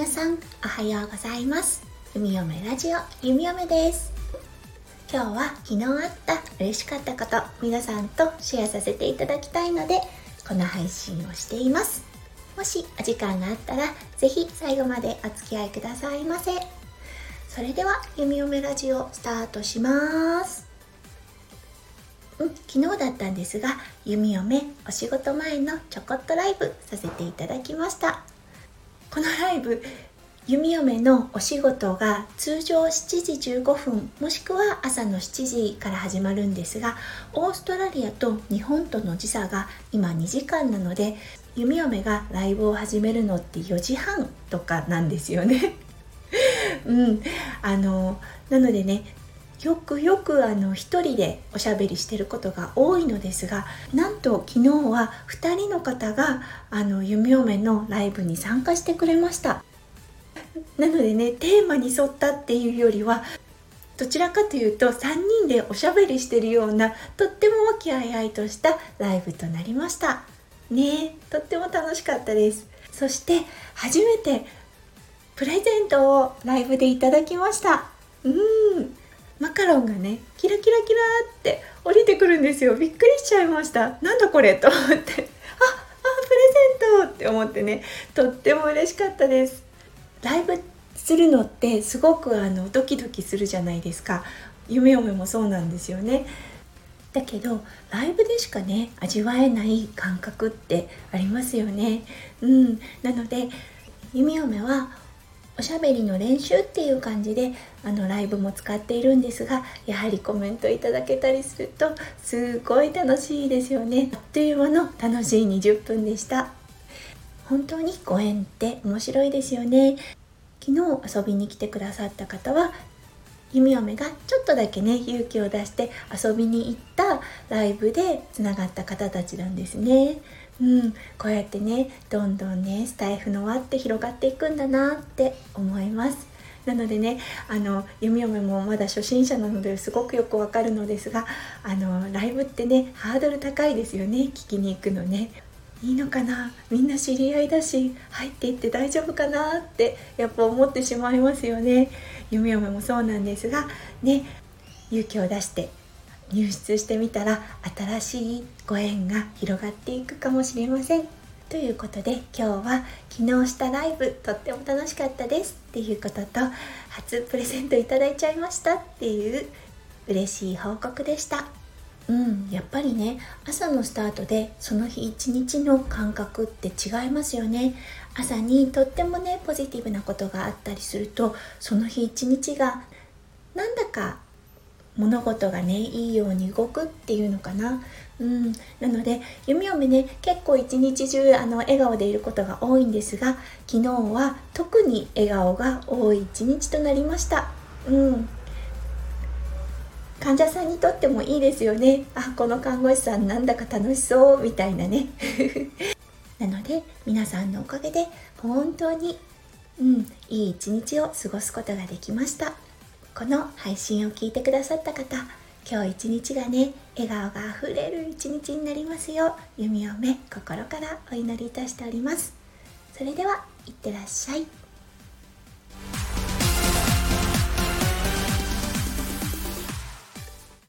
皆さんおはようございます。弓嫁ラジオ弓嫁です。今日は昨日あった嬉しかったこと皆さんとシェアさせていただきたいのでこの配信をしています。もしお時間があったら是非最後までお付き合いくださいませ。それでは弓嫁ラジオスタートします。うん、昨日だったんですが弓嫁お仕事前のちょこっとライブさせていただきました。このライブ弓嫁のお仕事が通常7時15分もしくは朝の7時から始まるんですがオーストラリアと日本との時差が今2時間なので弓嫁がライブを始めるのって4時半とかなんですよね。うん。あのなのでねよくよくあの一人でおしゃべりしてることが多いのですがなんと昨日は2人の方があの弓嫁のライブに参加してくれました。なのでねテーマに沿ったっていうよりはどちらかというと3人でおしゃべりしてるようなとっても和気あいあいとしたライブとなりました。ねとっても楽しかったです。そして初めてプレゼントをライブでいただきました。うん。マカロンがねキラキラキラって降りてくるんですよ。びっくりしちゃいました。なんだこれと思って。ああプレゼントって思ってね。とっても嬉しかったです。ライブするのってすごくあのドキドキするじゃないですか。夢嫁もそうなんですよね。だけどライブでしかね味わえない感覚ってありますよね。うん。なので弓嫁はおしゃべりの練習っていう感じであのライブも使っているんですがやはりコメントいただけたりするとすごい楽しいですよね。あっという間の楽しい20分でした。本当にご縁って面白いですよね。昨日遊びに来てくださった方は弓嫁がちょっとだけね勇気を出して遊びに行ったライブでつながった方たちなんですね。うん、こうやってねどんどんねスタイフの輪って広がっていくんだなって思います。なのでねあの弓嫁もまだ初心者なのですごくよくわかるのですがあのライブってねハードル高いですよね。聞きに行くのね。いいのかな？みんな知り合いだし入っていって大丈夫かな？ってやっぱ思ってしまいますよね。弓嫁もそうなんですがね勇気を出して入室してみたら新しいご縁が広がっていくかもしれません。ということで今日は昨日したライブとっても楽しかったですっていうことと初プレゼントいただいちゃいましたっていう嬉しい報告でした。やっぱりね朝のスタートでその日一日の感覚って違いますよね朝にとってもねポジティブなことがあったりするとその日一日がなんだか物事がねいいように動くっていうのかな。うん、なので弓嫁ね結構一日中あの笑顔でいることが多いんですが昨日は特に笑顔が多い一日となりました。うん患者さんにとってもいいですよね。あこの看護師さんなんだか楽しそうみたいなね。なので皆さんのおかげで本当にうんいい一日を過ごすことができました。この配信を聞いてくださった方今日一日がね笑顔があふれる一日になりますよう弓を目心からお祈りいたしております。それではいってらっしゃい。